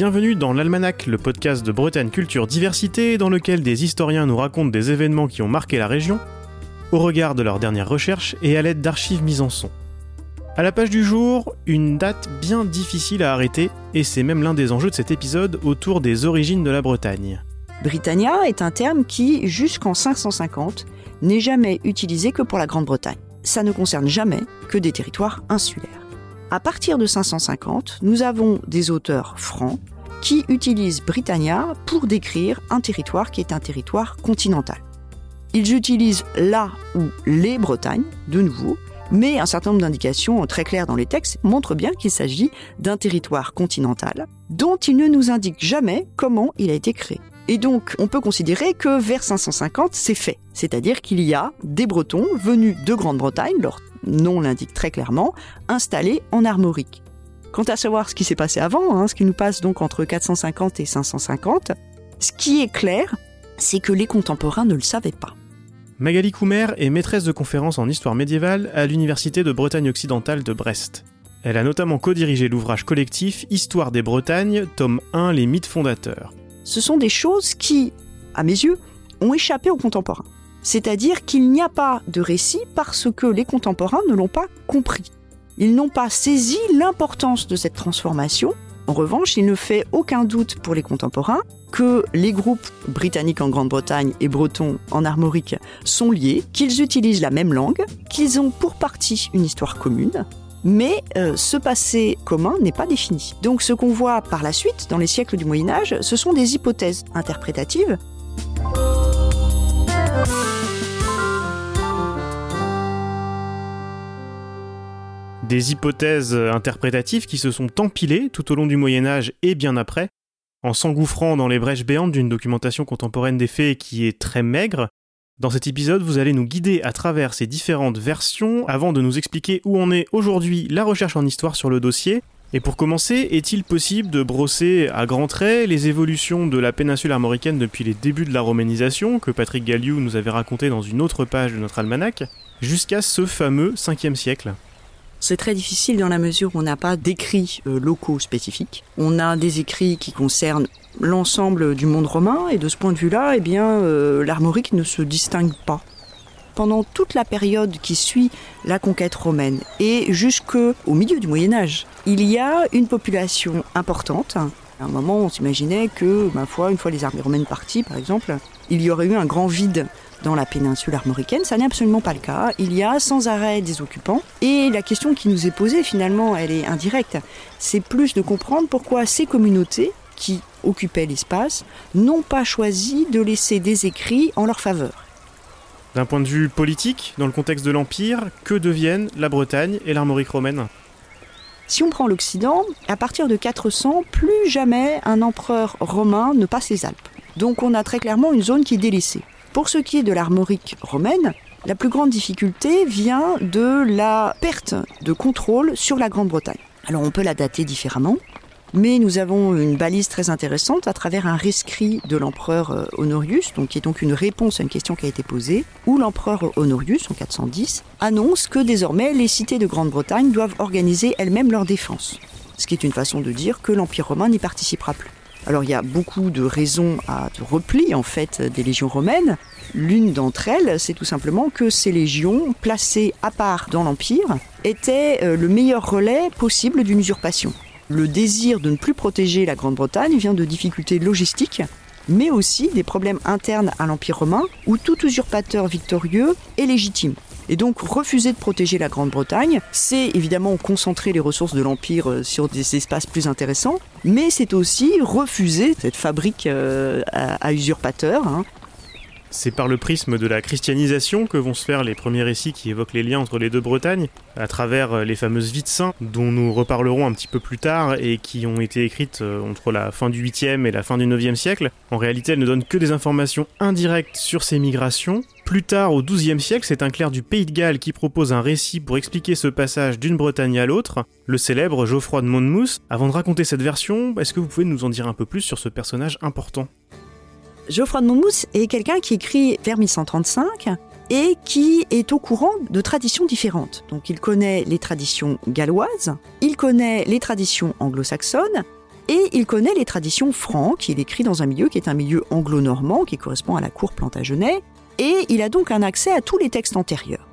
Bienvenue dans l'Almanach, le podcast de Bretagne Culture Diversité, dans lequel des historiens nous racontent des événements qui ont marqué la région, au regard de leurs dernières recherches et à l'aide d'archives mises en son. À la page du jour, une date bien difficile à arrêter, et c'est même l'un des enjeux de cet épisode autour des origines de la Bretagne. Britannia est un terme qui, jusqu'en 550, n'est jamais utilisé que pour la Grande-Bretagne. Ça ne concerne jamais que des territoires insulaires. À partir de 550, nous avons des auteurs francs qui utilisent Britannia pour décrire un territoire qui est un territoire continental. Ils utilisent là ou les Bretagnes, de nouveau, mais un certain nombre d'indications très claires dans les textes montrent bien qu'il s'agit d'un territoire continental dont ils ne nous indiquent jamais comment il a été créé. Et donc, on peut considérer que vers 550, c'est fait. C'est-à-dire qu'il y a des Bretons venus de Grande-Bretagne, leur nom l'indique très clairement, installés en Armorique. Quant à savoir ce qui s'est passé avant, hein, ce qui nous passe donc entre 450 et 550, ce qui est clair, c'est que les contemporains ne le savaient pas. Magali Coumer est maîtresse de conférences en histoire médiévale à l'Université de Bretagne occidentale de Brest. Elle a notamment co-dirigé l'ouvrage collectif Histoire des Bretagnes, tome 1 Les mythes fondateurs. Ce sont des choses qui, à mes yeux, ont échappé aux contemporains. C'est-à-dire qu'il n'y a pas de récit parce que les contemporains ne l'ont pas compris. Ils n'ont pas saisi l'importance de cette transformation. En revanche, il ne fait aucun doute pour les contemporains que les groupes britanniques en Grande-Bretagne et bretons en armorique sont liés, qu'ils utilisent la même langue, qu'ils ont pour partie une histoire commune, mais euh, ce passé commun n'est pas défini. Donc ce qu'on voit par la suite, dans les siècles du Moyen Âge, ce sont des hypothèses interprétatives. Des hypothèses interprétatives qui se sont empilées tout au long du Moyen Âge et bien après, en s'engouffrant dans les brèches béantes d'une documentation contemporaine des faits qui est très maigre, dans cet épisode, vous allez nous guider à travers ces différentes versions avant de nous expliquer où en est aujourd'hui la recherche en histoire sur le dossier. Et pour commencer, est-il possible de brosser à grands traits les évolutions de la péninsule armoricaine depuis les débuts de la romanisation, que Patrick Galliou nous avait raconté dans une autre page de notre almanach, jusqu'à ce fameux 5e siècle? C'est très difficile dans la mesure où on n'a pas d'écrits euh, locaux spécifiques. On a des écrits qui concernent l'ensemble du monde romain et de ce point de vue-là, eh bien, euh, l'armorique ne se distingue pas. Pendant toute la période qui suit la conquête romaine et jusqu'au milieu du Moyen Âge, il y a une population importante. À un moment, on s'imaginait que, une fois les armées romaines parties, par exemple, il y aurait eu un grand vide dans la péninsule armoricaine. Ça n'est absolument pas le cas. Il y a sans arrêt des occupants. Et la question qui nous est posée, finalement, elle est indirecte. C'est plus de comprendre pourquoi ces communautés qui occupaient l'espace n'ont pas choisi de laisser des écrits en leur faveur. D'un point de vue politique, dans le contexte de l'Empire, que deviennent la Bretagne et l'armorique romaine? Si on prend l'Occident, à partir de 400, plus jamais un empereur romain ne passe les Alpes. Donc on a très clairement une zone qui est délaissée. Pour ce qui est de l'armorique romaine, la plus grande difficulté vient de la perte de contrôle sur la Grande-Bretagne. Alors on peut la dater différemment, mais nous avons une balise très intéressante à travers un rescrit de l'empereur euh, Honorius, donc qui est donc une réponse à une question qui a été posée, où l'empereur Honorius, en 410, annonce que désormais les cités de Grande-Bretagne doivent organiser elles-mêmes leur défense. Ce qui est une façon de dire que l'Empire romain n'y participera plus. Alors il y a beaucoup de raisons à de repli en fait des légions romaines. L'une d'entre elles, c'est tout simplement que ces légions, placées à part dans l'Empire, étaient euh, le meilleur relais possible d'une usurpation. Le désir de ne plus protéger la Grande-Bretagne vient de difficultés logistiques, mais aussi des problèmes internes à l'Empire romain, où tout usurpateur victorieux est légitime. Et donc refuser de protéger la Grande-Bretagne, c'est évidemment concentrer les ressources de l'Empire euh, sur des espaces plus intéressants, mais c'est aussi refuser cette fabrique euh, à, usurpateurs. Hein. C'est par le prisme de la christianisation que vont se faire les premiers récits qui évoquent les liens entre les deux Bretagnes, à travers euh, les fameuses vies de saints, dont nous reparlerons un petit peu plus tard et qui ont été écrites entre la fin du 8e et la fin du 9e siècle. En réalité, elles ne donnent que des informations indirectes sur ces migrations, plus tard, au XIIe siècle, c'est un clerc du Pays de Galles qui propose un récit pour expliquer ce passage d'une Bretagne à l'autre, le célèbre Geoffroy de Monmouth. Avant de raconter cette version, est-ce que vous pouvez nous en dire un peu plus sur ce personnage important? Geoffroy de Monmouth est quelqu'un qui écrit vers 1135 et qui est au courant de traditions différentes. Donc il connaît les traditions galloises, il connaît les traditions anglo-saxonnes, Et il connaît les traditions franques, il écrit dans un milieu qui est un milieu anglo-normand, qui correspond à la cour Plantagenet, et il a donc un accès à tous les textes antérieurs.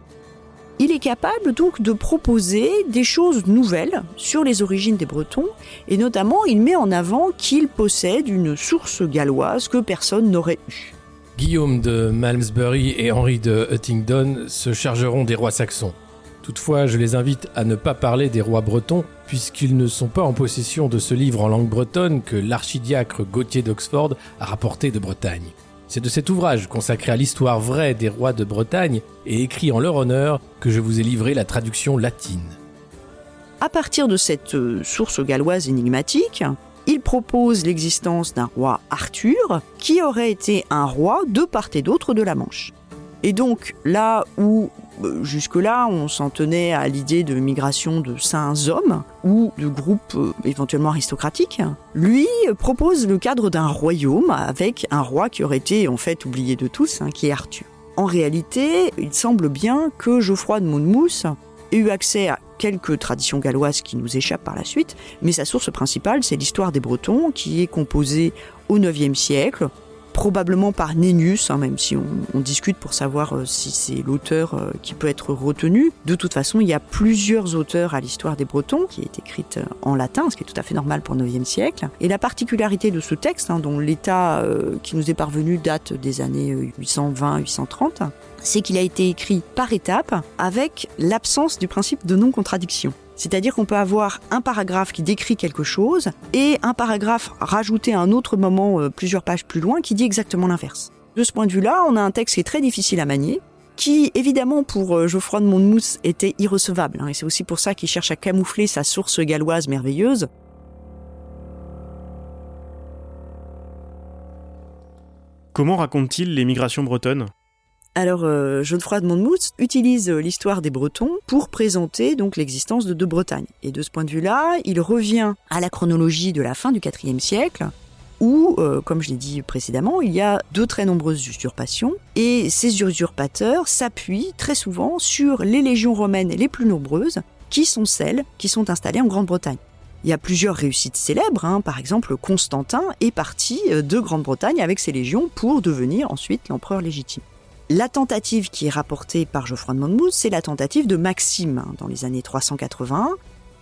Il est capable donc de proposer des choses nouvelles sur les origines des Bretons et notamment il met en avant qu'il possède une source galloise que personne n'aurait eue. Guillaume de Malmesbury et Henri de Huntingdon se chargeront des rois saxons. Toutefois, je les invite à ne pas parler des rois bretons, puisqu'ils ne sont pas en possession de ce livre en langue bretonne que l'archidiacre Gauthier d'Oxford a rapporté de Bretagne. C'est de cet ouvrage consacré à l'histoire vraie des rois de Bretagne et écrit en leur honneur que je vous ai livré la traduction latine. À partir de cette euh, source galloise énigmatique, il propose l'existence d'un roi Arthur qui aurait été un roi de part et d'autre de la Manche. Et donc là où jusque-là on s'en tenait à l'idée de migration de saints hommes ou de groupes euh, éventuellement aristocratiques, lui propose le cadre d'un royaume avec un roi qui aurait été en fait oublié de tous, hein, qui est Arthur. En réalité, il semble bien que Geoffroy de Monmouth ait eu accès à quelques traditions galloises qui nous échappent par la suite, mais sa source principale, c'est l'histoire des Bretons, qui est composée au IXe siècle, probablement par Nennius, hein, même si on, discute pour savoir euh, si c'est l'auteur euh, qui peut être retenu. De toute façon, il y a plusieurs auteurs à l'histoire des Bretons qui est écrite euh, en latin, ce qui est tout à fait normal pour le 9e siècle. Et la particularité de ce texte, hein, dont l'état qui nous est parvenu date des années 820-830, c'est qu'il a été écrit par étapes avec l'absence du principe de non-contradiction. C'est-à-dire qu'on peut avoir un paragraphe qui décrit quelque chose et un paragraphe rajouté à un autre moment euh, plusieurs pages plus loin qui dit exactement l'inverse. De ce point de vue-là, on a un texte qui est très difficile à manier, qui évidemment pour euh, Geoffroy de Monmouth était irrecevable, hein, et c'est aussi pour ça qu'il cherche à camoufler sa source galloise merveilleuse. Comment raconte-t-il les migrations bretonnes alors, euh, Geoffroy de Monmouth utilise euh, l'histoire des Bretons pour présenter donc l'existence de deux Bretagnes. Et de ce point de vue-là, il revient à la chronologie de la fin du IVe siècle, où, euh, comme je l'ai dit précédemment, il y a de très nombreuses usurpations, et ces usurpateurs s'appuient très souvent sur les légions romaines les plus nombreuses, qui sont celles qui sont installées en Grande-Bretagne. Il y a plusieurs réussites célèbres, hein. par exemple Constantin est parti de Grande-Bretagne avec ses légions pour devenir ensuite l'empereur légitime. La tentative qui est rapportée par Geoffroy de Monmouth, c'est la tentative de Maxime hein, dans les années 380.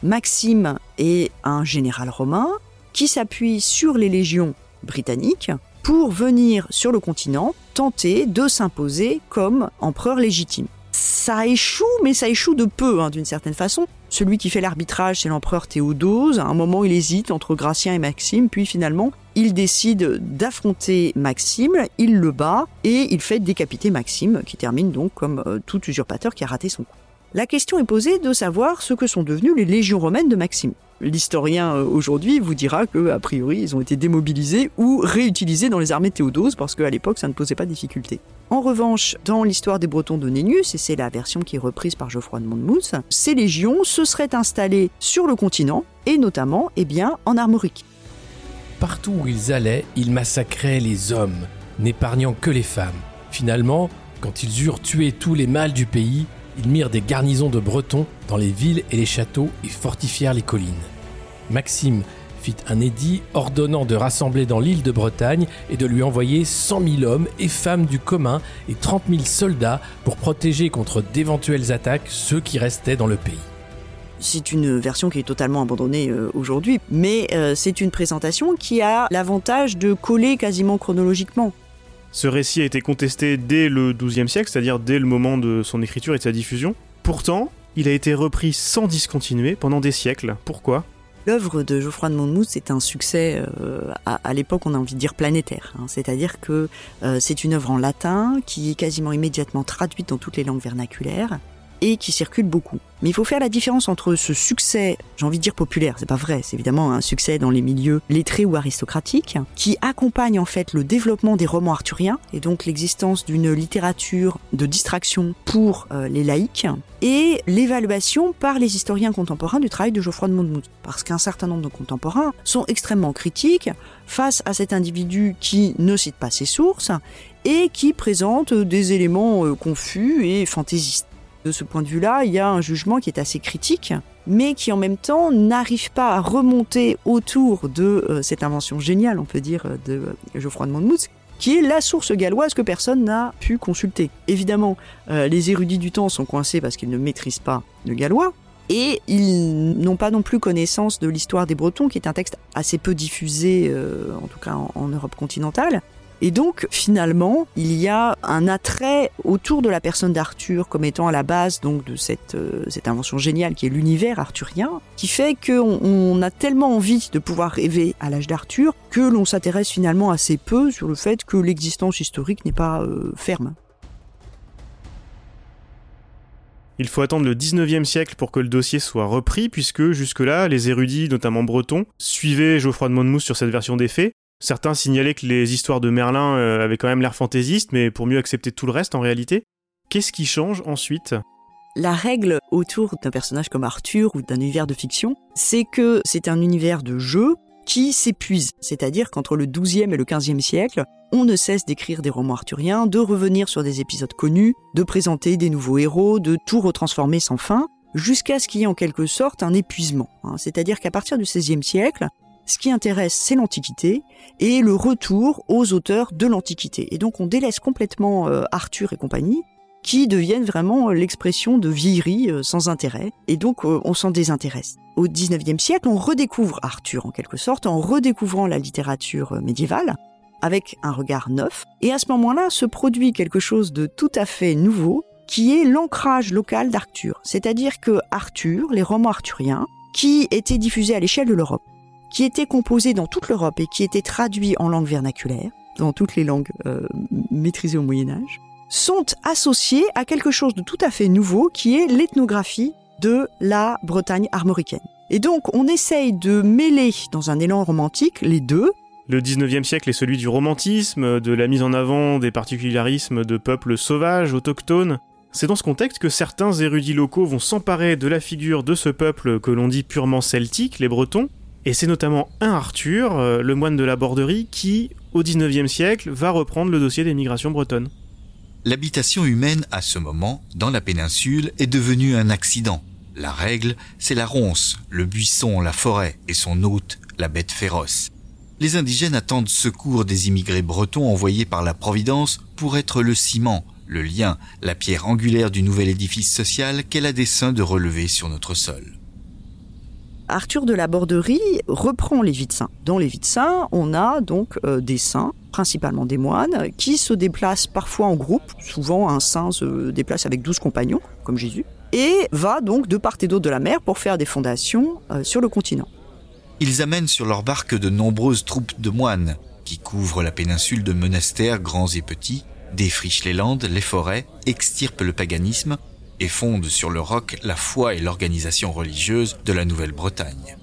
Maxime est un général romain qui s'appuie sur les légions britanniques pour venir sur le continent tenter de s'imposer comme empereur légitime. Ça échoue, mais ça échoue de peu hein, d'une certaine façon. Celui qui fait l'arbitrage, c'est l'empereur Théodose. À un moment, il hésite entre Gratien et Maxime, puis finalement, il décide d'affronter Maxime, il le bat et il fait décapiter Maxime, qui termine donc comme euh, tout usurpateur qui a raté son coup. La question est posée de savoir ce que sont devenues les légions romaines de Maxime. L'historien euh, aujourd'hui vous dira que a priori ils ont été démobilisés ou réutilisés dans les armées Théodose parce qu'à l'époque ça ne posait pas de difficulté. En revanche, dans l'histoire des Bretons de Nennius, et c'est la version qui est reprise par Geoffroy de Monmouth, ces légions se seraient installées sur le continent et notamment eh en Armorique. Partout où ils allaient, ils massacraient les hommes, n'épargnant que les femmes. Finalement, quand ils eurent tué tous les mâles du pays, ils mirent des garnisons de Bretons dans les villes et les châteaux et fortifièrent les collines. Maxime fit un édit ordonnant de rassembler dans l'île de Bretagne et de lui envoyer 100 000 hommes et femmes du commun et 30 000 soldats pour protéger contre d'éventuelles attaques ceux qui restaient dans le pays. C'est une version qui est totalement abandonnée euh, aujourd'hui, mais euh, c'est une présentation qui a l'avantage de coller quasiment chronologiquement. Ce récit a été contesté dès le XIIe siècle, c'est-à-dire dès le moment de son écriture et de sa diffusion. Pourtant, il a été repris sans discontinuer pendant des siècles. Pourquoi? L'œuvre de Geoffroy de Monmouth est un succès, euh, à, l'époque on a envie de dire planétaire. Hein. C'est-à-dire que c'est une œuvre en latin qui est quasiment immédiatement traduite dans toutes les langues vernaculaires et qui circule beaucoup. Mais il faut faire la différence entre ce succès, j'ai envie de dire populaire, c'est pas vrai, c'est évidemment un succès dans les milieux lettrés ou aristocratiques, qui accompagne en fait le développement des romans arthuriens et donc l'existence d'une littérature de distraction pour euh, les laïcs et l'évaluation par les historiens contemporains du travail de Geoffroy de Monmouth. Parce qu'un certain nombre de contemporains sont extrêmement critiques face à cet individu qui ne cite pas ses sources et qui présente des éléments euh, confus et fantaisistes. De ce point de vue-là, il y a un jugement qui est assez critique mais qui en même temps n'arrive pas à remonter autour de euh, cette invention géniale, on peut dire, de Geoffroy de Monmouth, qui est la source galloise que personne n'a pu consulter. Évidemment, les érudits du temps sont coincés parce qu'ils ne maîtrisent pas le gallois, et ils n'ont pas non plus connaissance de l'histoire des Bretons, qui est un texte assez peu diffusé, en tout cas en Europe continentale. Et donc, finalement, il y a un attrait autour de la personne d'Arthur comme étant à la base donc de cette, euh, invention géniale qui est l'univers arthurien, qui fait qu'on on a tellement envie de pouvoir rêver à l'âge d'Arthur que l'on s'intéresse finalement assez peu sur le fait que l'existence historique n'est pas euh, ferme. Il faut attendre le 19e siècle pour que le dossier soit repris, puisque jusque-là, les érudits, notamment bretons, suivaient Geoffroy de Monmouth sur cette version des faits, Certains signalaient que les histoires de Merlin euh, avaient quand même l'air fantaisistes, mais pour mieux accepter tout le reste en réalité. Qu'est-ce qui change ensuite? La règle autour d'un personnage comme Arthur ou d'un univers de fiction, c'est que c'est un univers de jeu qui s'épuise. C'est-à-dire qu'entre le XIIe et le XVe siècle, on ne cesse d'écrire des romans arthuriens, de revenir sur des épisodes connus, de présenter des nouveaux héros, de tout retransformer sans fin, jusqu'à ce qu'il y ait en quelque sorte un épuisement. Hein. C'est-à-dire qu'à partir du XVIe siècle, ce qui intéresse, c'est l'Antiquité et le retour aux auteurs de l'Antiquité. Et donc on délaisse complètement euh, Arthur et compagnie, qui deviennent vraiment euh, l'expression de vieillerie euh, sans intérêt, et donc on s'en désintéresse. Au XIXe siècle, on redécouvre Arthur en quelque sorte, en redécouvrant la littérature médiévale, avec un regard neuf, et à ce moment-là se produit quelque chose de tout à fait nouveau, qui est l'ancrage local d'Arthur. C'est-à-dire que Arthur, les romans arthuriens, qui étaient diffusés à l'échelle de l'Europe, qui était composé dans toute l'Europe et qui était traduit en langue vernaculaire, dans toutes les langues euh, maîtrisées au Moyen Âge, sont associés à quelque chose de tout à fait nouveau qui est l'ethnographie de la Bretagne armoricaine. Et donc on essaye de mêler dans un élan romantique les deux. Le 19e siècle est celui du romantisme, de la mise en avant des particularismes de peuples sauvages, autochtones. C'est dans ce contexte que certains érudits locaux vont s'emparer de la figure de ce peuple que l'on dit purement celtique, les Bretons, et c'est notamment un Arthur, euh, le moine de la Borderie, qui, au XIXe siècle, va reprendre le dossier des migrations bretonnes. L'habitation humaine, à ce moment, dans la péninsule, est devenue un accident. La règle, c'est la ronce, le buisson, la forêt, et son hôte, la bête féroce. Les indigènes attendent secours des immigrés bretons envoyés par la Providence pour être le ciment, le lien, la pierre angulaire du nouvel édifice social qu'elle a dessein de relever sur notre sol. Arthur de la Borderie reprend les vies de saints. Dans les vies de saints, on a donc euh, des saints, principalement des moines, qui se déplacent parfois en groupe. Souvent, un saint se déplace avec douze compagnons, comme Jésus, et va donc de part et d'autre de la mer pour faire des fondations euh, sur le continent. Ils amènent sur leur barque de nombreuses troupes de moines, qui couvrent la péninsule de monastères grands et petits, défrichent les landes, les forêts, extirpent le paganisme et fonde sur le roc la foi et l'organisation religieuse de la Nouvelle-Bretagne.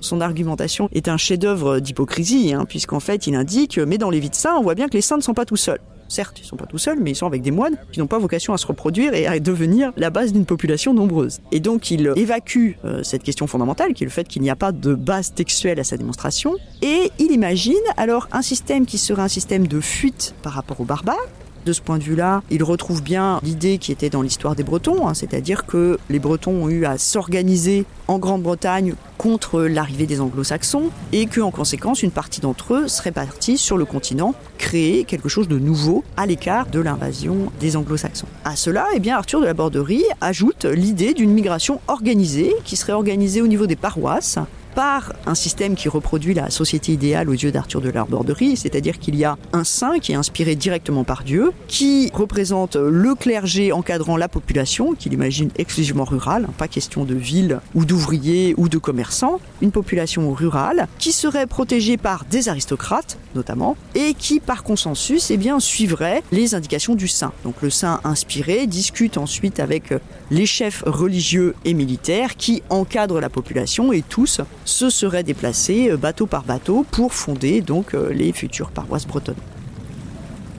Son argumentation est un chef-d'œuvre d'hypocrisie, hein, puisqu'en fait il indique, mais dans les vies de saints, on voit bien que les saints ne sont pas tout seuls. Certes, ils ne sont pas tout seuls, mais ils sont avec des moines qui n'ont pas vocation à se reproduire et à devenir la base d'une population nombreuse. Et donc il évacue euh, cette question fondamentale, qui est le fait qu'il n'y a pas de base textuelle à sa démonstration, et il imagine alors un système qui serait un système de fuite par rapport aux barbares, de ce point de vue-là, il retrouve bien l'idée qui était dans l'histoire des Bretons, hein, c'est-à-dire que les Bretons ont eu à s'organiser en Grande-Bretagne contre l'arrivée des Anglo-Saxons et que, en conséquence, une partie d'entre eux serait partie sur le continent créer quelque chose de nouveau à l'écart de l'invasion des Anglo-Saxons. À cela, eh bien, Arthur de la Borderie ajoute l'idée d'une migration organisée qui serait organisée au niveau des paroisses par un système qui reproduit la société idéale aux yeux d'Arthur de la Borderie, c'est-à-dire qu'il y a un saint qui est inspiré directement par Dieu, qui représente le clergé encadrant la population, qu'il imagine exclusivement rurale, pas question de ville ou d'ouvriers ou de commerçants, une population rurale qui serait protégée par des aristocrates notamment, et qui par consensus eh bien, suivrait les indications du saint. Donc le saint inspiré discute ensuite avec les chefs religieux et militaires qui encadrent la population et tous se seraient déplacés euh, bateau par bateau pour fonder donc euh, les futures paroisses bretonnes.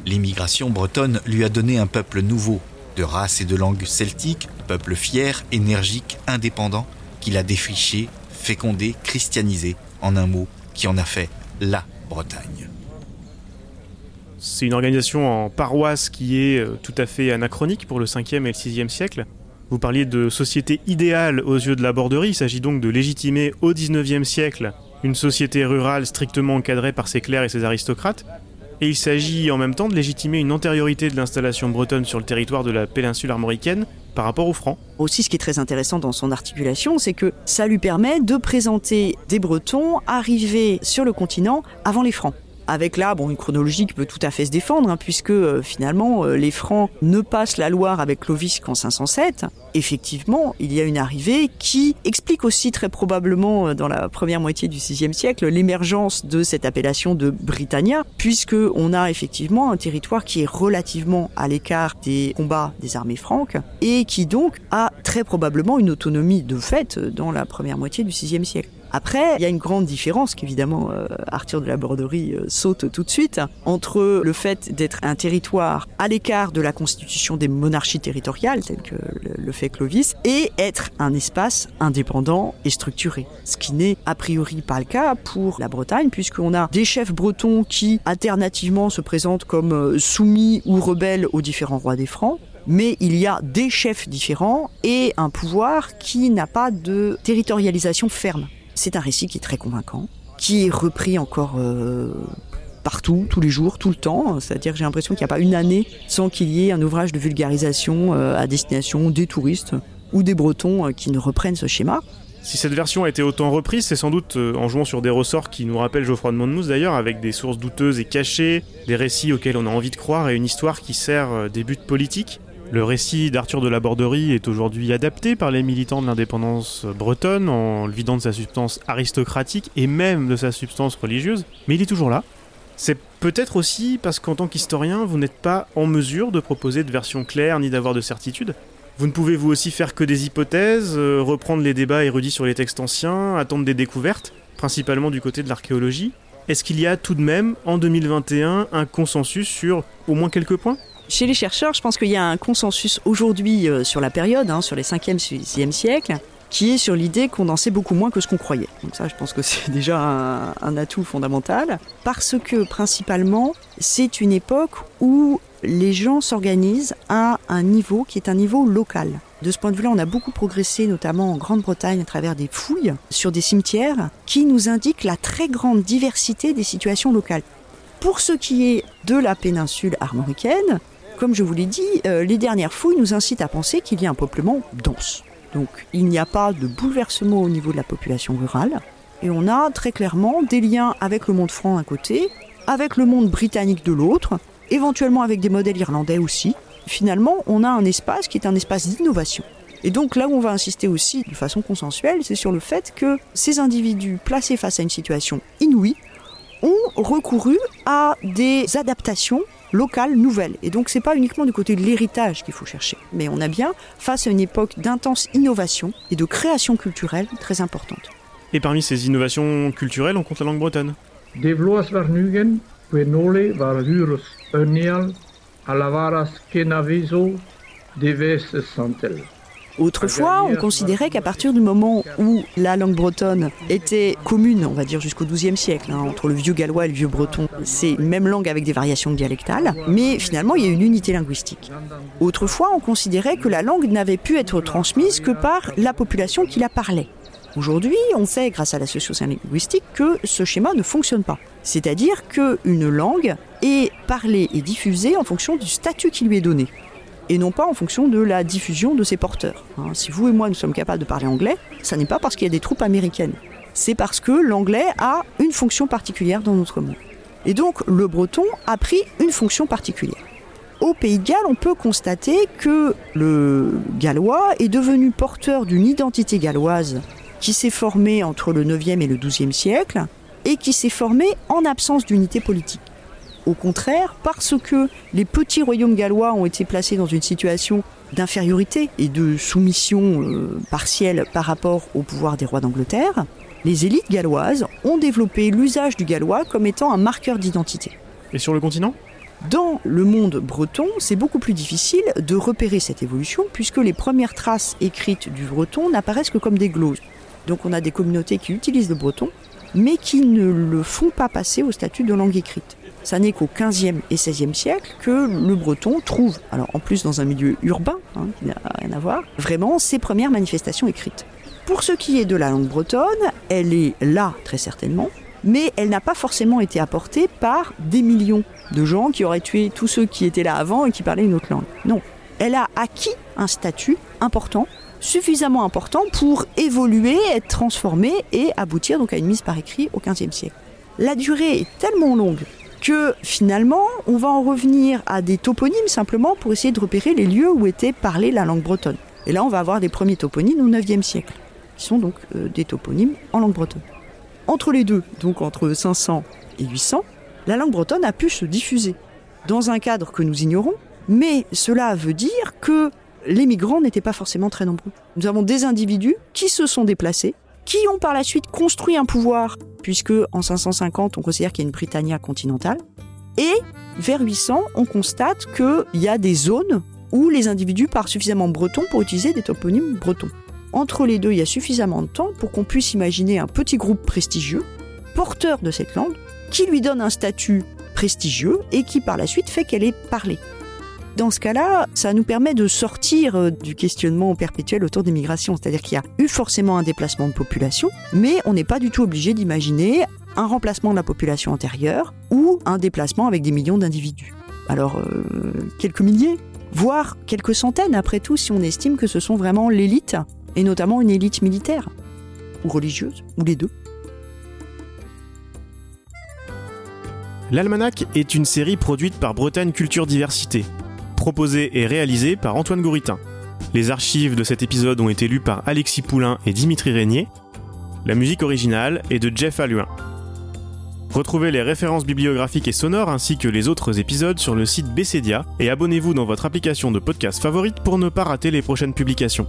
L'immigration bretonne lui a donné un peuple nouveau, de race et de langue celtique, peuple fier, énergique, indépendant, qu'il a défriché, fécondé, christianisé, en un mot, qui en a fait la Bretagne. C'est une organisation en paroisse qui est euh, tout à fait anachronique pour le 5e et le 6e siècle. Vous parliez de société idéale aux yeux de la borderie, il s'agit donc de légitimer au XIXe siècle une société rurale strictement encadrée par ses clercs et ses aristocrates, et il s'agit en même temps de légitimer une antériorité de l'installation bretonne sur le territoire de la péninsule armoricaine par rapport aux Francs. Aussi, ce qui est très intéressant dans son articulation, c'est que ça lui permet de présenter des Bretons arrivés sur le continent avant les Francs avec là bon, une chronologie qui peut tout à fait se défendre, hein, puisque euh, finalement euh, les Francs ne passent la Loire avec Clovis qu'en 507. Effectivement, il y a une arrivée qui explique aussi très probablement euh, dans la première moitié du VIe siècle l'émergence de cette appellation de Britannia, puisque on a effectivement un territoire qui est relativement à l'écart des combats des armées franques et qui donc a très probablement une autonomie de fait dans la première moitié du VIe siècle. Après, il y a une grande différence qu'évidemment euh, Arthur de la Borderie euh, saute tout de suite entre le fait d'être un territoire à l'écart de la constitution des monarchies territoriales, tel que le, fait Clovis, et être un espace indépendant et structuré. Ce qui n'est a priori pas le cas pour la Bretagne, puisqu'on a des chefs bretons qui alternativement se présentent comme euh, soumis ou rebelles aux différents rois des Francs, mais il y a des chefs différents et un pouvoir qui n'a pas de territorialisation ferme. C'est un récit qui est très convaincant, qui est repris encore euh, partout, tous les jours, tout le temps. C'est-à-dire que j'ai l'impression qu'il n'y a pas une année sans qu'il y ait un ouvrage de vulgarisation euh, à destination des touristes ou des Bretons euh, qui ne reprennent ce schéma. Si cette version a été autant reprise, c'est sans doute en jouant sur des ressorts qui nous rappellent Geoffroy de Monmouth d'ailleurs, avec des sources douteuses et cachées, des récits auxquels on a envie de croire et une histoire qui sert des buts politiques. Le récit d'Arthur de la Borderie est aujourd'hui adapté par les militants de l'indépendance bretonne en le vidant de sa substance aristocratique et même de sa substance religieuse, mais il est toujours là. C'est peut-être aussi parce qu'en tant qu'historien, vous n'êtes pas en mesure de proposer de version claire ni d'avoir de certitude. Vous ne pouvez vous aussi faire que des hypothèses, euh, reprendre les débats érudits sur les textes anciens, attendre des découvertes, principalement du côté de l'archéologie. Est-ce qu'il y a tout de même, en 2021, un consensus sur au moins quelques points? Chez les chercheurs, je pense qu'il y a un consensus aujourd'hui euh, sur la période, hein, sur les 5e, 6e siècles, qui est sur l'idée qu'on en sait beaucoup moins que ce qu'on croyait. Donc ça, je pense que c'est déjà un, atout fondamental, parce que principalement, c'est une époque où les gens s'organisent à un niveau qui est un niveau local. De ce point de vue-là, on a beaucoup progressé, notamment en Grande-Bretagne, à travers des fouilles sur des cimetières qui nous indiquent la très grande diversité des situations locales. Pour ce qui est de la péninsule armoricaine, comme je vous l'ai dit, euh, les dernières fouilles nous incitent à penser qu'il y a un peuplement dense. Donc il n'y a pas de bouleversement au niveau de la population rurale. Et on a très clairement des liens avec le monde franc d'un côté, avec le monde britannique de l'autre, éventuellement avec des modèles irlandais aussi. Finalement, on a un espace qui est un espace d'innovation. Et donc là où on va insister aussi de façon consensuelle, c'est sur le fait que ces individus placés face à une situation inouïe ont recouru à des adaptations locale, nouvelle. Et donc c'est pas uniquement du côté de l'héritage qu'il faut chercher, mais on a bien face à une époque d'intense innovation et de création culturelle très importante. Et parmi ces innovations culturelles, on compte la langue bretonne. Autrefois, on considérait qu'à partir du moment où la langue bretonne était commune, on va dire jusqu'au XIIe siècle, hein, entre le vieux gallois et le vieux breton, c'est même langue avec des variations dialectales, mais finalement il y a une unité linguistique. Autrefois, on considérait que la langue n'avait pu être transmise que par la population qui la parlait. Aujourd'hui, on sait, grâce à la linguistique, que ce schéma ne fonctionne pas. C'est-à-dire qu'une langue est parlée et diffusée en fonction du statut qui lui est donné et non pas en fonction de la diffusion de ses porteurs. Hein, si vous et moi nous sommes capables de parler anglais, ça n'est pas parce qu'il y a des troupes américaines, c'est parce que l'anglais a une fonction particulière dans notre monde. Et donc le breton a pris une fonction particulière. Au Pays de Galles, on peut constater que le gallois est devenu porteur d'une identité galloise qui s'est formée entre le 9e et le 12e siècle et qui s'est formée en absence d'unité politique. Au contraire, parce que les petits royaumes gallois ont été placés dans une situation d'infériorité et de soumission euh, partielle par rapport au pouvoir des rois d'Angleterre, les élites galloises ont développé l'usage du gallois comme étant un marqueur d'identité. Et sur le continent? Dans le monde breton, c'est beaucoup plus difficile de repérer cette évolution puisque les premières traces écrites du breton n'apparaissent que comme des gloses. Donc on a des communautés qui utilisent le breton, mais qui ne le font pas passer au statut de langue écrite. Ça n'est qu'au 15e et 16e siècle que le breton trouve, alors en plus dans un milieu urbain, hein, qui n'a rien à voir, vraiment ses premières manifestations écrites. Pour ce qui est de la langue bretonne, elle est là très certainement, mais elle n'a pas forcément été apportée par des millions de gens qui auraient tué tous ceux qui étaient là avant et qui parlaient une autre langue. Non, elle a acquis un statut important, suffisamment important pour évoluer, être transformée et aboutir donc à une mise par écrit au XVe siècle. La durée est tellement longue que finalement, on va en revenir à des toponymes simplement pour essayer de repérer les lieux où était parlée la langue bretonne. Et là, on va avoir des premiers toponymes au IXe siècle, qui sont donc euh, des toponymes en langue bretonne. Entre les deux, donc entre 500 et 800, la langue bretonne a pu se diffuser dans un cadre que nous ignorons, mais cela veut dire que les migrants n'étaient pas forcément très nombreux. Nous avons des individus qui se sont déplacés, qui ont par la suite construit un pouvoir, puisque en 550 on considère qu'il y a une Britannia continentale, et vers 800 on constate qu'il y a des zones où les individus parlent suffisamment breton pour utiliser des toponymes bretons. Entre les deux, il y a suffisamment de temps pour qu'on puisse imaginer un petit groupe prestigieux, porteur de cette langue, qui lui donne un statut prestigieux et qui par la suite fait qu'elle est parlée. Dans ce cas-là, ça nous permet de sortir euh, du questionnement perpétuel autour des migrations, c'est-à-dire qu'il y a eu forcément un déplacement de population, mais on n'est pas du tout obligé d'imaginer un remplacement de la population antérieure ou un déplacement avec des millions d'individus. Alors, euh, quelques milliers, voire quelques centaines après tout, si on estime que ce sont vraiment l'élite, et notamment une élite militaire, ou religieuse, ou les deux. L'Almanach est une série produite par Bretagne Culture Diversité, proposée et réalisée par Antoine Gouritin. Les archives de cet épisode ont été lues par Alexis Poulain et Dimitri Régnier. La musique originale est de Jeff Alluin. Retrouvez les références bibliographiques et sonores ainsi que les autres épisodes sur le site Bessedia et abonnez-vous dans votre application de podcast favorite pour ne pas rater les prochaines publications.